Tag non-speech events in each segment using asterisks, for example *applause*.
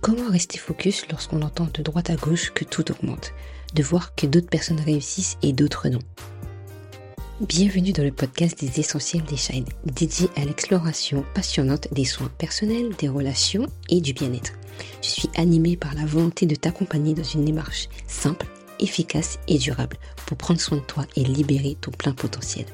Comment rester focus lorsqu'on entend de droite à gauche que tout augmente, de voir que d'autres personnes réussissent et d'autres non? Bienvenue dans le podcast des essentiels des Shine, dédié à l'exploration passionnante des soins personnels, des relations et du bien-être. Je suis animée par la volonté de t'accompagner dans une démarche simple, efficace et durable pour prendre soin de toi et libérer ton plein potentiel.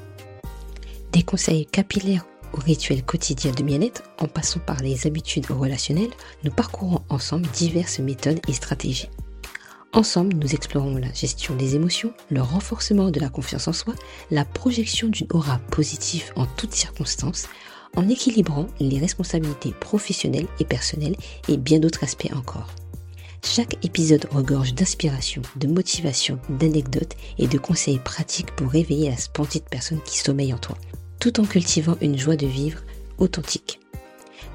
Des conseils capillaires au rituel quotidien de bien-être, en passant par les habitudes relationnelles, nous parcourons ensemble diverses méthodes et stratégies. Ensemble, nous explorons la gestion des émotions, le renforcement de la confiance en soi, la projection d'une aura positive en toutes circonstances, en équilibrant les responsabilités professionnelles et personnelles et bien d'autres aspects encore. Chaque épisode regorge d'inspiration, de motivation, d'anecdotes et de conseils pratiques pour réveiller la splendide personne qui sommeille en toi, tout en cultivant une joie de vivre authentique.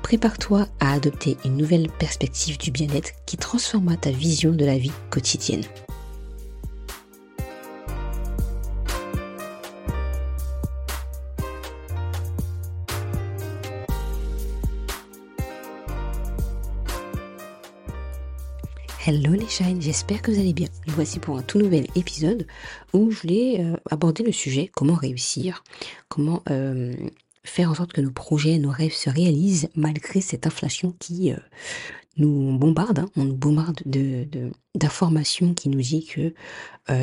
Prépare-toi à adopter une nouvelle perspective du bien-être qui transformera ta vision de la vie quotidienne. Hello les shines, j'espère que vous allez bien. Voici pour un tout nouvel épisode où je voulais euh, aborder le sujet comment réussir, comment euh, faire en sorte que nos projets, nos rêves se réalisent malgré cette inflation qui euh, nous bombarde, hein. on nous bombarde de, d'informations qui nous dit que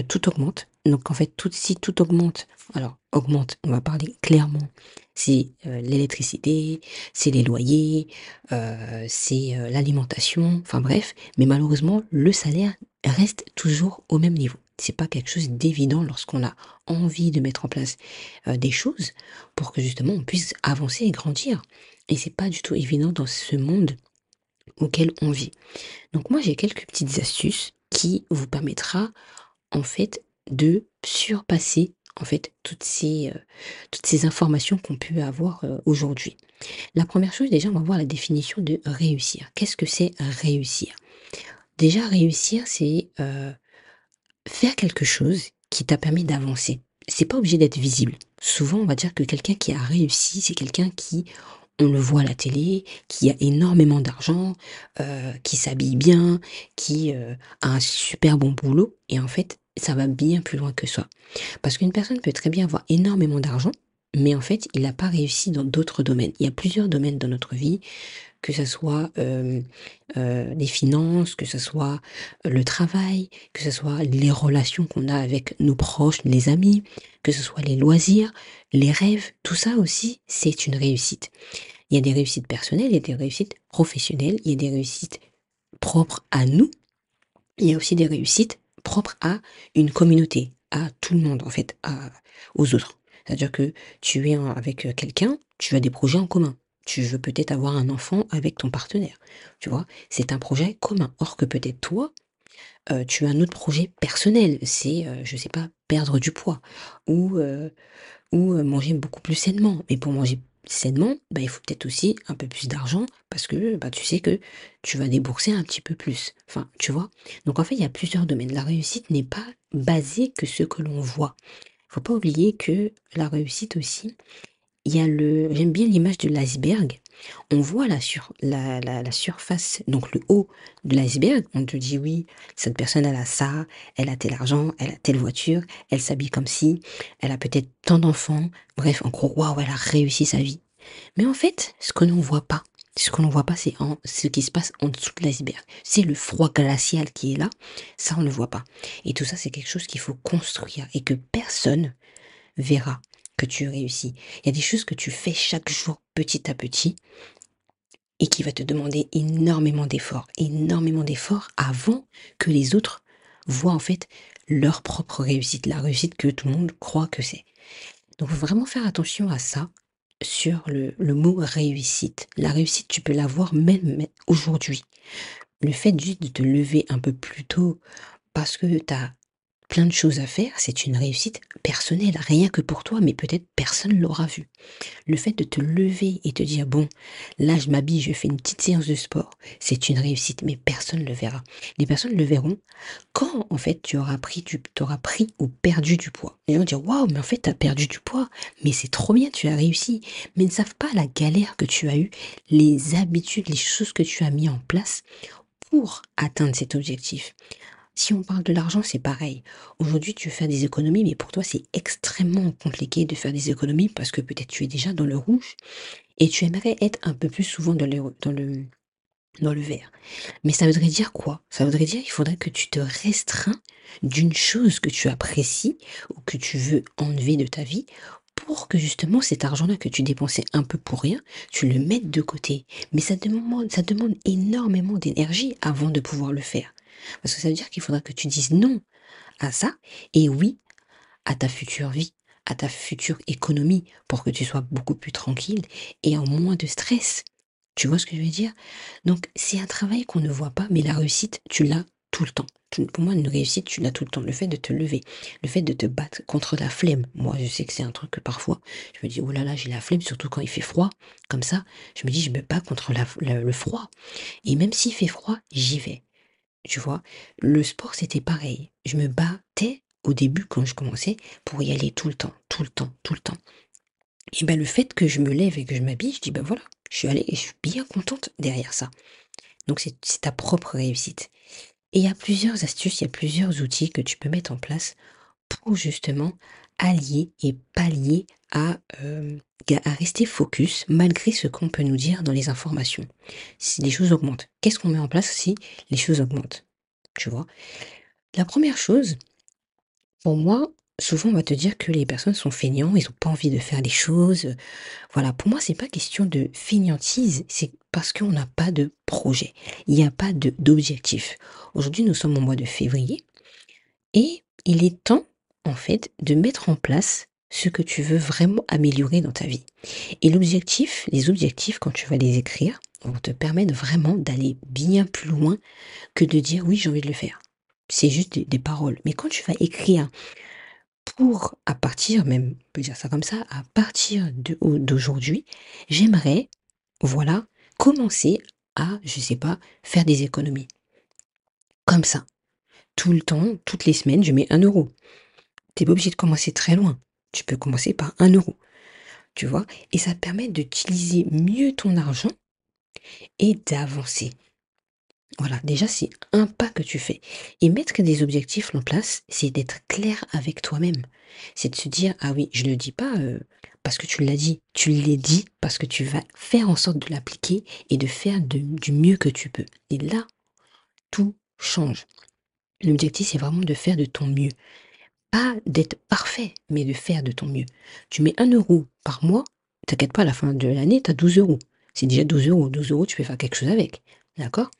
tout augmente. Donc en fait, tout, si tout augmente, alors augmente, on va parler clairement, c'est euh, l'électricité, c'est les loyers, c'est l'alimentation, enfin bref, mais malheureusement, le salaire reste toujours au même niveau c'est pas quelque chose d'évident lorsqu'on a envie de mettre en place euh, des choses pour que justement on puisse avancer et grandir. Et c'est pas du tout évident dans ce monde auquel on vit. Donc moi j'ai quelques petites astuces qui vous permettra en fait de surpasser en fait toutes ces euh, toutes ces informations qu'on peut avoir euh, aujourd'hui. La première chose déjà on va voir la définition de réussir. Qu'est-ce que c'est réussir? Déjà réussir c'est faire quelque chose qui t'a permis d'avancer. C'est pas obligé d'être visible. Souvent, on va dire que quelqu'un qui a réussi, c'est quelqu'un qui, on le voit à la télé, qui a énormément d'argent, euh, qui s'habille bien, qui euh, a un super bon boulot. Et en fait, ça va bien plus loin que ça. Parce qu'une personne peut très bien avoir énormément d'argent, mais en fait, il n'a pas réussi dans d'autres domaines. Il y a plusieurs domaines dans notre vie que ce soit euh, euh, les finances, que ce soit le travail, que ce soit les relations qu'on a avec nos proches, les amis, que ce soit les loisirs, les rêves, tout ça aussi, c'est une réussite. Il y a des réussites personnelles, il y a des réussites professionnelles, il y a des réussites propres à nous, il y a aussi des réussites propres à une communauté, à tout le monde en fait, à, aux autres. C'est-à-dire que tu es avec quelqu'un, tu as des projets en commun tu veux peut-être avoir un enfant avec ton partenaire. Tu vois, c'est un projet commun. Or que peut-être toi, euh, tu as un autre projet personnel. C'est, euh, je sais pas, perdre du poids ou euh, ou manger beaucoup plus sainement. Mais pour manger sainement, bah, il faut peut-être aussi un peu plus d'argent parce que bah, tu sais que tu vas débourser un petit peu plus. Enfin, tu vois? Donc en fait, il y a plusieurs domaines. La réussite n'est pas basée que ce que l'on voit. Il faut pas oublier que la réussite aussi, il y a le, j'aime bien l'image de l'iceberg. On voit la, sur, la, la, surface, donc le haut de l'iceberg. On te dit oui, cette personne, elle a ça, elle a tel argent, elle a telle voiture, elle s'habille comme si, elle a peut-être tant d'enfants. Bref, en gros, waouh, elle a réussi sa vie. Mais en fait, ce que l'on voit pas, ce que l'on voit pas, c'est ce qui se passe en dessous de l'iceberg. C'est le froid glacial qui est là. Ça, on ne le voit pas. Et tout ça, c'est quelque chose qu'il faut construire et que personne verra que tu réussis. Il y a des choses que tu fais chaque jour petit à petit et qui va te demander énormément d'efforts, énormément d'efforts avant que les autres voient en fait leur propre réussite, la réussite que tout le monde croit que c'est. Donc vraiment faire attention à ça sur le, le mot réussite. La réussite, tu peux l'avoir même aujourd'hui. Le fait juste de te lever un peu plus tôt parce que tu as plein de choses à faire, c'est une réussite personnelle, rien que pour toi, mais peut-être personne l'aura vu. Le fait de te lever et te dire, bon, là je m'habille, je fais une petite séance de sport, c'est une réussite, mais personne ne le verra. Les personnes le verront quand, en fait, tu auras pris, tu auras pris ou perdu du poids. Les gens dire, waouh, mais en fait, tu as perdu du poids, mais c'est trop bien, tu as réussi. Mais ils ne savent pas la galère que tu as eue, les habitudes, les choses que tu as mis en place pour atteindre cet objectif. Si on parle de l'argent, c'est pareil. Aujourd'hui, tu veux faire des économies, mais pour toi, c'est extrêmement compliqué de faire des économies parce que peut-être tu es déjà dans le rouge et tu aimerais être un peu plus souvent dans le, vert. Mais ça voudrait dire quoi? Ça voudrait dire qu'il faudrait que tu te restreins d'une chose que tu apprécies ou que tu veux enlever de ta vie pour que justement cet argent-là que tu dépensais un peu pour rien, tu le mettes de côté. Mais ça demande énormément d'énergie avant de pouvoir le faire. Parce que ça veut dire qu'il faudra que tu dises non à ça et oui à ta future vie, à ta future économie pour que tu sois beaucoup plus tranquille et en moins de stress. Tu vois ce que je veux dire? Donc c'est un travail qu'on ne voit pas, mais la réussite, tu l'as tout le temps. Pour moi, une réussite, tu l'as tout le temps. Le fait de te lever, le fait de te battre contre la flemme. Moi, je sais que c'est un truc que parfois, je me dis, oh là là, j'ai la flemme, surtout quand il fait froid. Comme ça, je me dis, je me bats contre le froid. Et même s'il fait froid, j'y vais. Tu vois, le sport, c'était pareil. Je me battais au début quand je commençais pour y aller tout le temps, tout le temps, tout le temps. Et ben le fait que je me lève et que je m'habille, je dis ben voilà, je suis allée et je suis bien contente derrière ça. Donc c'est ta propre réussite. Et il y a plusieurs astuces, il y a plusieurs outils que tu peux mettre en place pour justement allier et pallier à, euh, à rester focus malgré ce qu'on peut nous dire dans les informations. Si les choses augmentent, qu'est-ce qu'on met en place si les choses augmentent? Tu vois? La première chose, pour moi, souvent on va te dire que les personnes sont feignants, ils n'ont pas envie de faire les choses. Voilà, pour moi, c'est pas question de feignantise, c'est parce qu'on n'a pas de projet, il n'y a pas d'objectif. Aujourd'hui, nous sommes au mois de février et il est temps, de mettre en place ce que tu veux vraiment améliorer dans ta vie. Et l'objectif, les objectifs, quand tu vas les écrire, vont te permettre vraiment d'aller bien plus loin que de dire oui, j'ai envie de le faire. C'est juste des, des paroles. Mais quand tu vas écrire pour, à partir même, on peut dire ça comme ça, à partir d'aujourd'hui, j'aimerais, voilà, commencer à, je sais pas, faire des économies. Comme ça. Tout le temps, toutes les semaines, je mets un euro. T'es pas obligé de commencer très loin. Tu peux commencer par un euro. Tu vois? Et ça te permet d'utiliser mieux ton argent et d'avancer. Voilà, déjà c'est un pas que tu fais. Et mettre des objectifs en place, c'est d'être clair avec toi-même. C'est de se dire, ah oui, je ne le dis pas euh, parce que tu l'as dit, tu l'as dit parce que tu vas faire en sorte de l'appliquer et de faire du mieux que tu peux. Et là, tout change. L'objectif, c'est vraiment de faire de ton mieux. Pas d'être parfait, mais de faire de ton mieux. Tu mets un euro par mois, t'inquiète pas, à la fin de l'année, tu as 12 euros. C'est déjà 12 euros. 12 euros, tu peux faire quelque chose avec. D'accord?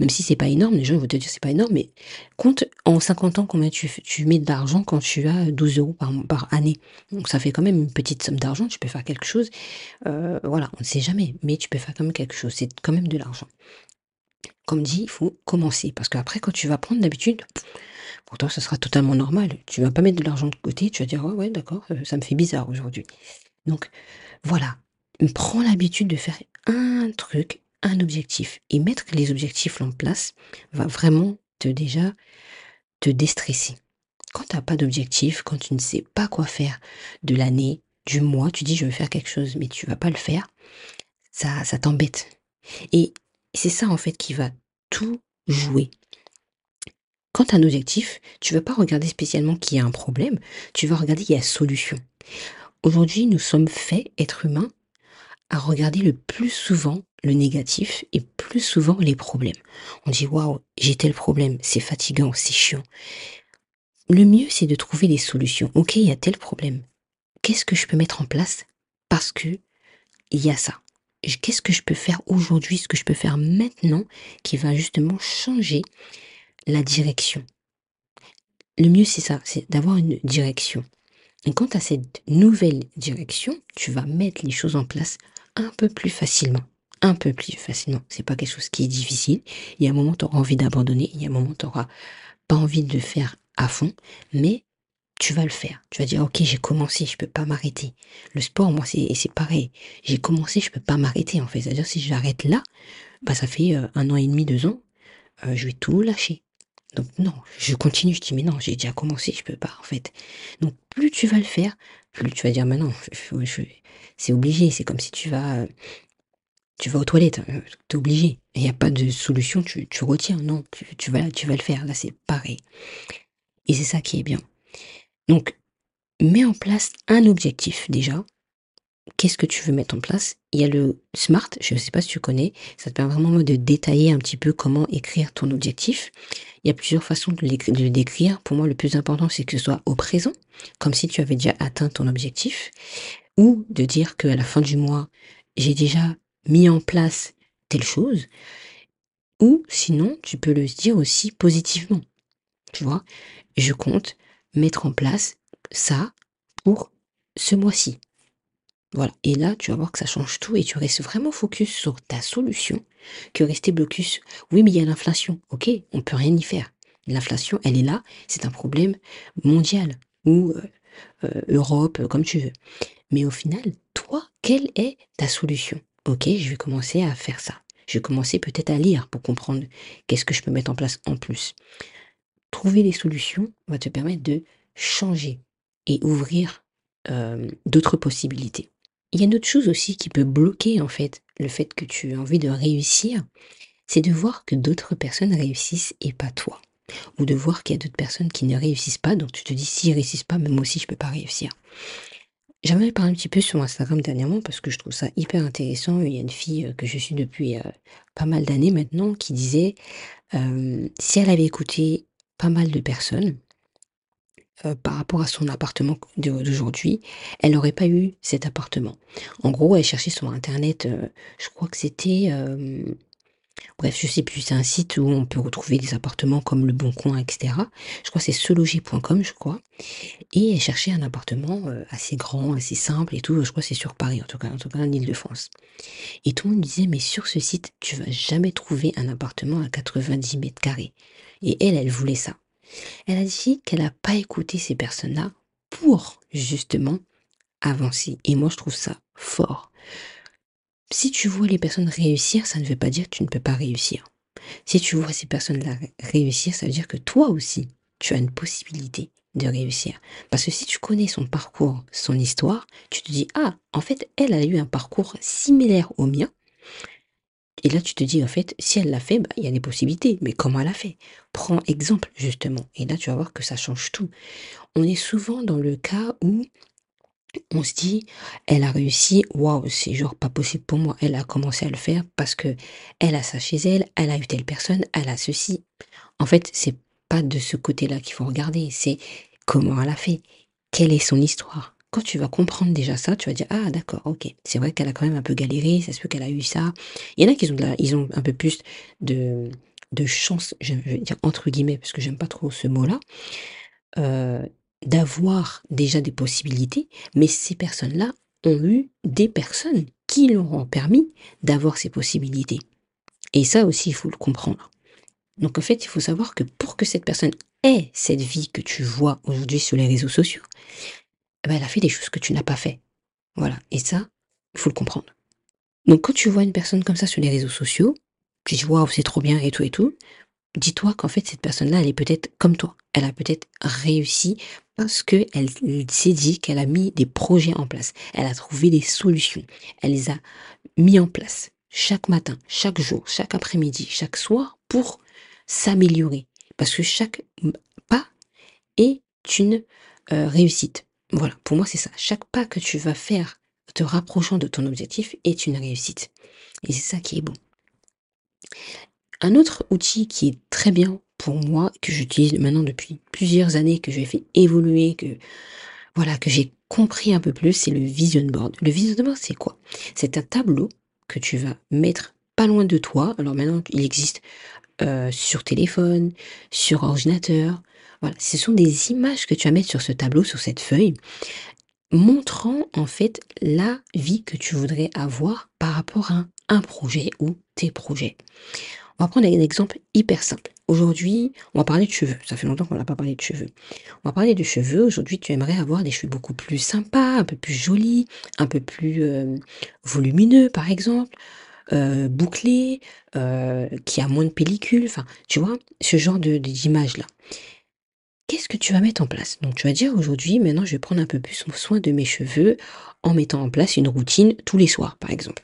Même si c'est pas énorme, les gens vont te dire c'est pas énorme, mais compte en 50 ans combien tu, tu mets d'argent quand tu as 12 euros par, par année. Donc ça fait quand même une petite somme d'argent, tu peux faire quelque chose. Euh, voilà, on ne sait jamais, mais tu peux faire quand même quelque chose. C'est quand même de l'argent. Comme dit, il faut commencer. Parce qu'après, quand tu vas prendre d'habitude, pour toi, ça sera totalement normal. Tu vas pas mettre de l'argent de côté, tu vas dire, oh ouais, d'accord, euh, ça me fait bizarre aujourd'hui. Donc, voilà. Prends l'habitude de faire un truc un objectif. Et mettre les objectifs en place va vraiment te déjà te déstresser. Quand tu n'as pas d'objectif, quand tu ne sais pas quoi faire de l'année, du mois, tu dis je veux faire quelque chose, mais tu vas pas le faire, ça, ça t'embête. Et c'est ça en fait qui va tout jouer. Quand tu as un objectif, tu ne vas pas regarder spécialement qu'il y a un problème, tu vas regarder qu'il y a solution. Aujourd'hui, nous sommes faits, êtres humains, à regarder le plus souvent le négatif et plus souvent les problèmes. On dit waouh, j'ai tel problème, c'est fatigant, c'est chiant. Le mieux, c'est de trouver des solutions. Ok, il y a tel problème. Qu'est-ce que je peux mettre en place parce que il y a ça? Qu'est-ce que je peux faire aujourd'hui, ce que je peux faire maintenant qui va justement changer la direction. Le mieux, c'est ça, c'est d'avoir une direction. Et quant à cette nouvelle direction, tu vas mettre les choses en place un peu plus facilement un peu plus facilement. C'est pas quelque chose qui est difficile. Il y a un moment, tu auras envie d'abandonner. Il y a un moment, tu n'auras pas envie de le faire à fond. Mais tu vas le faire. Tu vas dire, ok, j'ai commencé, je peux pas m'arrêter. Le sport, moi, c'est, pareil. J'ai commencé, je peux pas m'arrêter, en fait. C'est-à-dire, si j'arrête là, bah, ça fait euh, un an et demi, deux ans, euh, je vais tout lâcher. Donc, non, je continue, je dis, mais non, j'ai déjà commencé, je peux pas, en fait. Donc, plus tu vas le faire, plus tu vas dire, maintenant, c'est obligé. C'est comme si tu vas, tu vas aux toilettes, tu es obligé. Il n'y a pas de solution, tu, retiens. Non, tu, vas, tu vas le faire. Là, c'est pareil. Et c'est ça qui est bien. Donc, mets en place un objectif déjà. Qu'est-ce que tu veux mettre en place? Il y a le SMART, je ne sais pas si tu connais, ça te permet vraiment de détailler un petit peu comment écrire ton objectif. Il y a plusieurs façons de, le décrire. Pour moi, le plus important, c'est que ce soit au présent, comme si tu avais déjà atteint ton objectif, ou de dire qu'à la fin du mois, j'ai déjà mis en place telle chose, ou sinon, tu peux le dire aussi positivement. Tu vois, je compte mettre en place ça pour ce mois-ci. Voilà. Et là, tu vas voir que ça change tout et tu restes vraiment focus sur ta solution que rester blocus. Oui, mais il y a l'inflation. Ok, on peut rien y faire. L'inflation, elle est là. C'est un problème mondial ou euh, euh, Europe, comme tu veux. Mais au final, toi, quelle est ta solution? Ok, je vais commencer à faire ça. Je vais commencer peut-être à lire pour comprendre qu'est-ce que je peux mettre en place en plus. Trouver les solutions va te permettre de changer et ouvrir euh, d'autres possibilités. Il y a une autre chose aussi qui peut bloquer en fait le fait que tu as envie de réussir, c'est de voir que d'autres personnes réussissent et pas toi. Ou de voir qu'il y a d'autres personnes qui ne réussissent pas, donc tu te dis s'ils réussissent pas, mais moi aussi je peux pas réussir. J'aimerais parler un petit peu sur Instagram dernièrement parce que je trouve ça hyper intéressant. Il y a une fille euh, que je suis depuis euh, pas mal d'années maintenant qui disait euh, si elle avait écouté pas mal de personnes, euh, par rapport à son appartement d'aujourd'hui, elle n'aurait pas eu cet appartement. En gros, elle cherchait sur internet, euh, je crois que c'était, euh, bref, je sais plus, c'est un site où on peut retrouver des appartements comme le Bon Coin, etc. Je crois que c'est seloger.com, je crois. Et elle cherchait un appartement assez grand, assez simple et tout. Je crois que c'est sur Paris, en tout cas, en tout cas en Ile-de-France. Et tout le monde disait, mais sur ce site, tu vas jamais trouver un appartement à 90 mètres carrés. Et elle, elle voulait ça. Elle a dit qu'elle n'a pas écouté ces personnes-là pour justement avancer. Et moi, je trouve ça fort. Si tu vois les personnes réussir, ça ne veut pas dire que tu ne peux pas réussir. Si tu vois ces personnes-là réussir, ça veut dire que toi aussi, tu as une possibilité de réussir. Parce que si tu connais son parcours, son histoire, tu te dis, ah, en fait, elle a eu un parcours similaire au mien, et là, tu te dis, en fait, si elle l'a fait, bah, il y a des possibilités. Mais comment elle a fait? Prends exemple, justement. Et là, tu vas voir que ça change tout. On est souvent dans le cas où on se dit, elle a réussi, waouh, c'est genre pas possible pour moi. Elle a commencé à le faire parce que elle a ça chez elle, elle a eu telle personne, elle a ceci. En fait, c'est pas de ce côté-là qu'il faut regarder, c'est comment elle a fait, quelle est son histoire, quand tu vas comprendre déjà ça, tu vas dire ah d'accord, ok, c'est vrai qu'elle a quand même un peu galéré, ça se peut qu'elle a eu ça. Il y en a qui ont ils ont un peu plus de de chance, je vais dire entre guillemets parce que j'aime pas trop ce mot-là, euh, d'avoir déjà des possibilités, mais ces personnes-là ont eu des personnes qui leur ont permis d'avoir ces possibilités. Et ça aussi, il faut le comprendre. Donc en fait, il faut savoir que pour que cette personne ait cette vie que tu vois aujourd'hui sur les réseaux sociaux, ben, elle a fait des choses que tu n'as pas fait. Voilà. Et ça, il faut le comprendre. Donc, quand tu vois une personne comme ça sur les réseaux sociaux, tu dis, waouh, c'est trop bien et tout et tout, dis-toi qu'en fait, cette personne-là, elle est peut-être comme toi. Elle a peut-être réussi parce qu'elle s'est dit qu'elle a mis des projets en place. Elle a trouvé des solutions. Elle les a mis en place chaque matin, chaque jour, chaque après-midi, chaque soir pour s'améliorer. Parce que chaque pas est une euh, réussite. Voilà, pour moi c'est ça. Chaque pas que tu vas faire te rapprochant de ton objectif est une réussite. Et c'est ça qui est bon. Un autre outil qui est très bien pour moi, que j'utilise maintenant depuis plusieurs années, que j'ai fait évoluer, que voilà, que j'ai compris un peu plus, c'est le vision board. Le vision board, c'est quoi? C'est un tableau que tu vas mettre pas loin de toi. Alors maintenant, il existe euh, sur téléphone, sur ordinateur, voilà, ce sont des images que tu vas mettre sur ce tableau, sur cette feuille, montrant en fait la vie que tu voudrais avoir par rapport à un projet ou tes projets. On va prendre un exemple hyper simple. Aujourd'hui, on va parler de cheveux. Ça fait longtemps qu'on n'a pas parlé de cheveux. On va parler de cheveux. Aujourd'hui, tu aimerais avoir des cheveux beaucoup plus sympas, un peu plus jolis, un peu plus euh, volumineux, par exemple, euh, bouclés, euh, qui a moins de pellicule. Enfin, tu vois, ce genre de d'image-là qu'est-ce que tu vas mettre en place? Donc tu vas dire aujourd'hui, maintenant je vais prendre un peu plus soin de mes cheveux en mettant en place une routine tous les soirs, par exemple.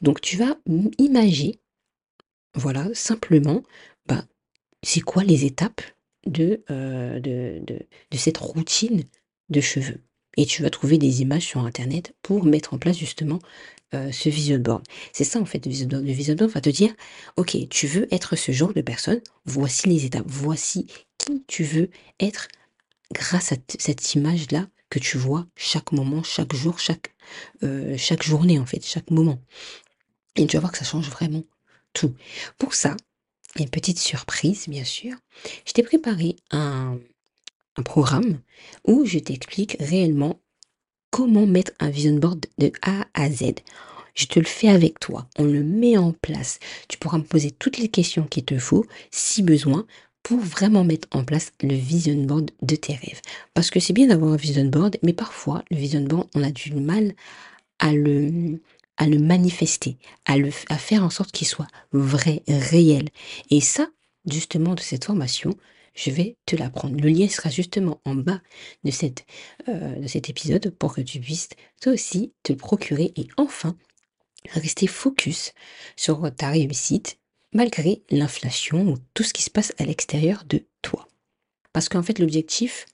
Donc tu vas imaginer, voilà, simplement, bah, c'est quoi les étapes de, euh, de, de, cette routine de cheveux? Et tu vas trouver des images sur Internet pour mettre en place justement euh, ce vision board. C'est ça en fait le vision board. Vision board va te dire, ok, tu veux être ce genre de personne, voici les étapes, voici tu veux être grâce à cette image-là que tu vois chaque moment, chaque jour, chaque, euh, chaque journée en fait, chaque moment. Et tu vas voir que ça change vraiment tout. Pour ça, une petite surprise bien sûr. Je t'ai préparé un, un programme où je t'explique réellement comment mettre un vision board de A à Z. Je te le fais avec toi. On le met en place. Tu pourras me poser toutes les questions qu'il te faut, si besoin, pour vraiment mettre en place le vision board de tes rêves. Parce que c'est bien d'avoir un vision board, mais parfois, le vision board, on a du mal à le, à le manifester, à, le, à faire en sorte qu'il soit vrai, réel. Et ça, justement, de cette formation, je vais te l'apprendre. Le lien sera justement en bas de, cette, euh, de cet épisode pour que tu puisses toi aussi te procurer et enfin rester focus sur ta réussite malgré l'inflation ou tout ce qui se passe à l'extérieur de toi. Parce qu'en fait, l'objectif,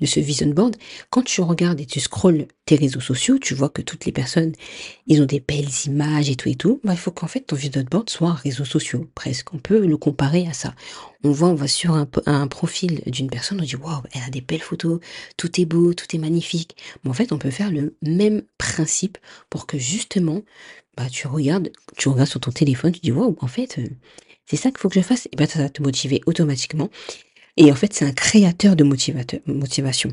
de ce vision board, quand tu regardes et tu scrolles tes réseaux sociaux, tu vois que toutes les personnes, ils ont des belles images et tout et tout. Bah, il faut qu'en fait ton vision board soit un réseau social, presque. On peut le comparer à ça. On voit, on va sur un, un profil d'une personne, on dit waouh, elle a des belles photos, tout est beau, tout est magnifique. Mais en fait, on peut faire le même principe pour que justement, bah, tu regardes, tu regardes sur ton téléphone, tu dis waouh, en fait, euh, c'est ça qu'il faut que je fasse. Et bah, ça va te motiver automatiquement. Et en fait, c'est un créateur de motivation.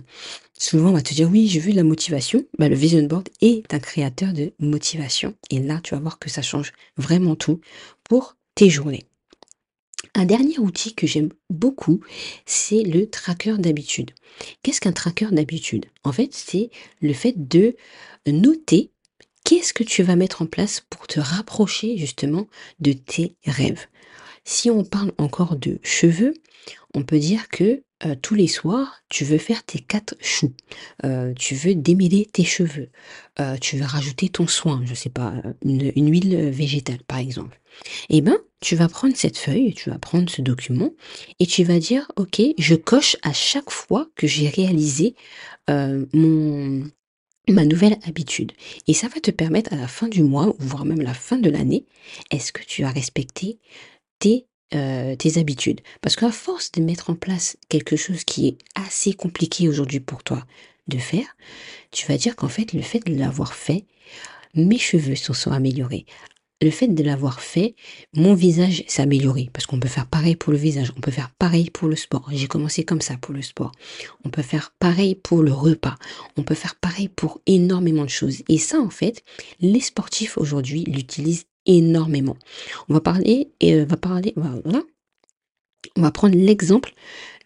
Souvent, on va te dire, oui, j'ai vu de la motivation. Bah, le vision board est un créateur de motivation. Et là, tu vas voir que ça change vraiment tout pour tes journées. Un dernier outil que j'aime beaucoup, c'est le tracker d'habitude. Qu'est-ce qu'un tracker d'habitude? En fait, c'est le fait de noter qu'est-ce que tu vas mettre en place pour te rapprocher justement de tes rêves? Si on parle encore de cheveux, on peut dire que euh, tous les soirs, tu veux faire tes quatre choux, euh, tu veux démêler tes cheveux, euh, tu veux rajouter ton soin, je sais pas, une, huile végétale par exemple. Eh ben, tu vas prendre cette feuille, tu vas prendre ce document et tu vas dire, ok, je coche à chaque fois que j'ai réalisé mon ma nouvelle habitude. Et ça va te permettre à la fin du mois, voire même la fin de l'année, est-ce que tu as respecté tes euh, tes habitudes? Parce qu'à force de mettre en place quelque chose qui est assez compliqué aujourd'hui pour toi de faire, tu vas dire qu'en fait, le fait de l'avoir fait, mes cheveux se sont améliorés. Le fait de l'avoir fait, mon visage s'est amélioré. Parce qu'on peut faire pareil pour le visage, on peut faire pareil pour le sport. J'ai commencé comme ça pour le sport. On peut faire pareil pour le repas. On peut faire pareil pour énormément de choses. Et ça, en fait, les sportifs aujourd'hui l'utilisent énormément. On va parler, euh, va parler, voilà. On va prendre l'exemple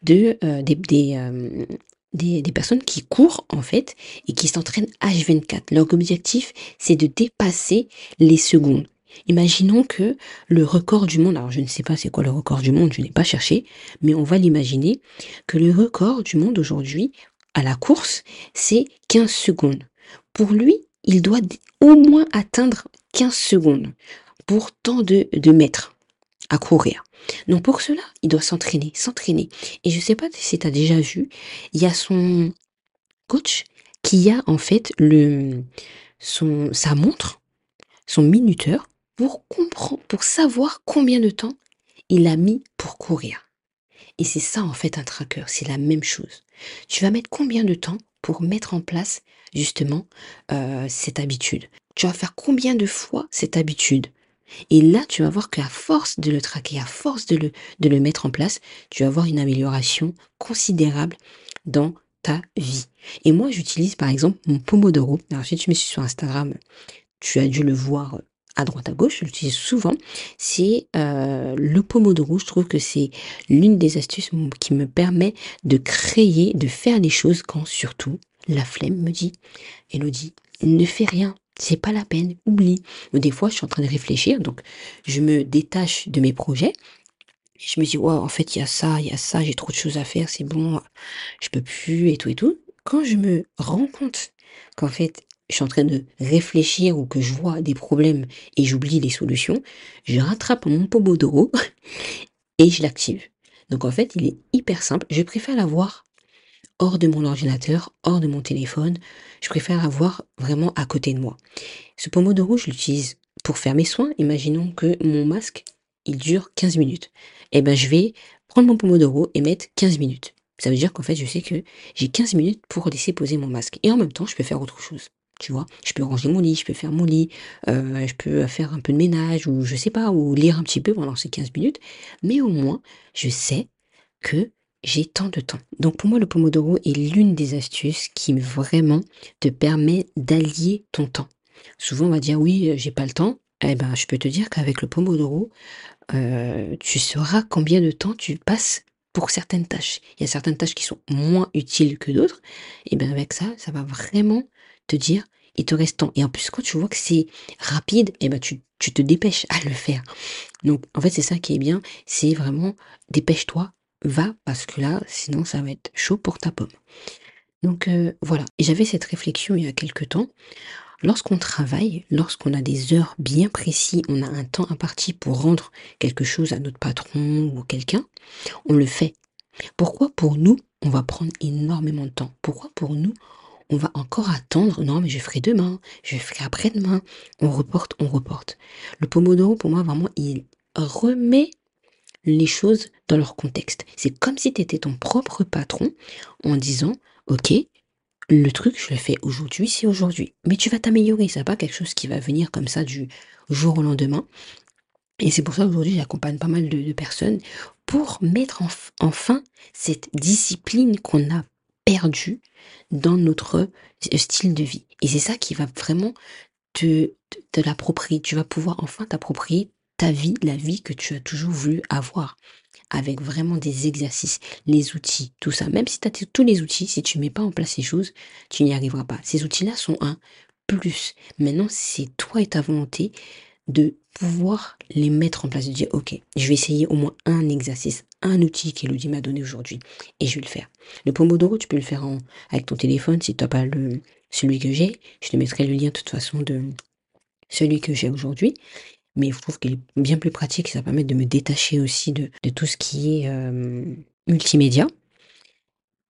de euh, euh, des, des, personnes qui courent en fait et qui s'entraînent H24. Leur objectif, c'est de dépasser les secondes. Imaginons que le record du monde, alors je ne sais pas c'est quoi le record du monde, je n'ai pas cherché, mais on va l'imaginer que le record du monde aujourd'hui à la course, c'est 15 secondes. Pour lui, il doit au moins atteindre 15 secondes pour tant de, de mètres à courir. Donc pour cela, il doit s'entraîner, s'entraîner. Et je ne sais pas si tu as déjà vu, il y a son coach qui a en fait le son sa montre, son minuteur pour comprendre pour savoir combien de temps il a mis pour courir. Et c'est ça en fait un tracker, c'est la même chose. Tu vas mettre combien de temps pour mettre en place justement euh, cette habitude? Tu vas faire combien de fois cette habitude? Et là, tu vas voir qu'à force de le traquer, à force de le, mettre en place, tu vas voir une amélioration considérable dans ta vie. Et moi, j'utilise par exemple mon Pomodoro. Alors, si tu me suis sur Instagram, tu as dû le voir à droite à gauche, je l'utilise souvent, c'est euh, le Pomodoro. Je trouve que c'est l'une des astuces qui me permet de créer, de faire les choses quand surtout la flemme me dit, Elodie, ne fais rien, c'est pas la peine, oublie. des fois, je suis en train de réfléchir, donc je me détache de mes projets. Je me dis, ouais, en fait, il y a ça, il y a ça, j'ai trop de choses à faire, c'est bon, je peux plus, et tout et tout. Quand je me rends compte qu'en fait, je suis en train de réfléchir ou que je vois des problèmes et j'oublie les solutions, je rattrape mon Pomodoro *laughs* et je l'active. Donc en fait, il est hyper simple. Je préfère l'avoir hors de mon ordinateur, hors de mon téléphone. Je préfère l'avoir vraiment à côté de moi. Ce Pomodoro, je l'utilise pour faire mes soins. Imaginons que mon masque, il dure 15 minutes. Eh ben, je vais prendre mon Pomodoro et mettre 15 minutes. Ça veut dire qu'en fait, je sais que j'ai 15 minutes pour laisser poser mon masque. Et en même temps, je peux faire autre chose. Tu vois, je peux ranger mon lit, je peux faire mon lit, euh, je peux faire un peu de ménage ou je sais pas, ou lire un petit peu pendant ces 15 minutes. Mais au moins, je sais que j'ai tant de temps. Donc pour moi, le Pomodoro est l'une des astuces qui vraiment te permet d'allier ton temps. Souvent, on va dire oui, j'ai pas le temps. Eh ben, je peux te dire qu'avec le Pomodoro, euh, tu sauras combien de temps tu passes pour certaines tâches. Il y a certaines tâches qui sont moins utiles que d'autres. Et bien avec ça, ça va vraiment te dire, il te reste temps. Et en plus, quand tu vois que c'est rapide, et ben tu, te dépêches à le faire. Donc en fait, c'est ça qui est bien, c'est vraiment dépêche-toi, va, parce que là, sinon ça va être chaud pour ta pomme. Donc euh, voilà, et j'avais cette réflexion il y a quelques temps Lorsqu'on travaille, lorsqu'on a des heures bien précises, on a un temps imparti pour rendre quelque chose à notre patron ou quelqu'un, on le fait. Pourquoi pour nous, on va prendre énormément de temps? Pourquoi pour nous, on va encore attendre Non, mais je ferai demain, je ferai après-demain. On reporte, on reporte. Le Pomodoro, pour moi, vraiment, il remet les choses dans leur contexte. C'est comme si tu étais ton propre patron en disant, OK, le truc, je le fais aujourd'hui, c'est aujourd'hui. Mais tu vas t'améliorer, c'est pas quelque chose qui va venir comme ça du jour au lendemain. Et c'est pour ça qu'aujourd'hui, j'accompagne pas mal de, personnes pour mettre enfin cette discipline qu'on a perdue dans notre style de vie. Et c'est ça qui va vraiment te, te l'approprier. Tu vas pouvoir enfin t'approprier ta vie, la vie que tu as toujours voulu avoir avec vraiment des exercices, les outils, tout ça. Même si tu as tous les outils, si tu mets pas en place ces choses, tu n'y arriveras pas. Ces outils-là sont un plus. Maintenant, c'est toi et ta volonté de pouvoir les mettre en place, de dire, ok, je vais essayer au moins un exercice, un outil qu'Elodie m'a donné aujourd'hui, et je vais le faire. Le Pomodoro, tu peux le faire avec ton téléphone, si tu n'as pas le, celui que j'ai, je te mettrai le lien de toute façon de celui que j'ai aujourd'hui mais je trouve qu'il est bien plus pratique, ça permet de me détacher aussi de, tout ce qui est euh, multimédia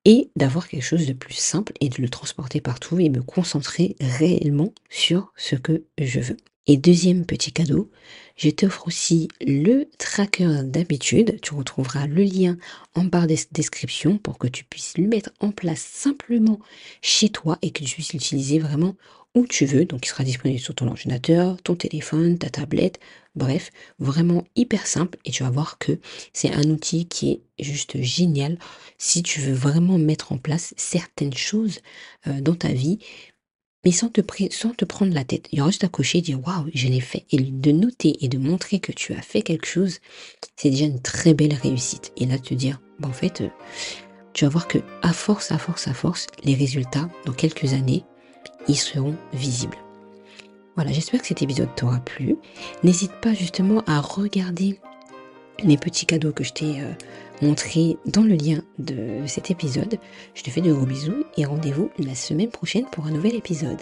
et d'avoir quelque chose de plus simple et de le transporter partout et me concentrer réellement sur ce que je veux. Et deuxième petit cadeau, je t'offre aussi le tracker d'habitude. Tu retrouveras le lien en barre de description pour que tu puisses le mettre en place simplement chez toi et que tu puisses l'utiliser vraiment où tu veux. Donc, il sera disponible sur ton ordinateur, ton téléphone, ta tablette. Bref, vraiment hyper simple. Et tu vas voir que c'est un outil qui est juste génial si tu veux vraiment mettre en place certaines choses euh, dans ta vie. Mais sans te, prendre la tête. Il y aura juste à cocher et dire waouh, je l'ai fait. Et de noter et de montrer que tu as fait quelque chose, c'est déjà une très belle réussite. Et là, te dire, bah, en fait, euh, tu vas voir que à force, à force, à force, les résultats, dans quelques années, ils seront visibles. Voilà, j'espère que cet épisode t'aura plu. N'hésite pas justement à regarder les petits cadeaux que je t'ai euh, montrés dans le lien de cet épisode. Je te fais de gros bisous et rendez-vous la semaine prochaine pour un nouvel épisode.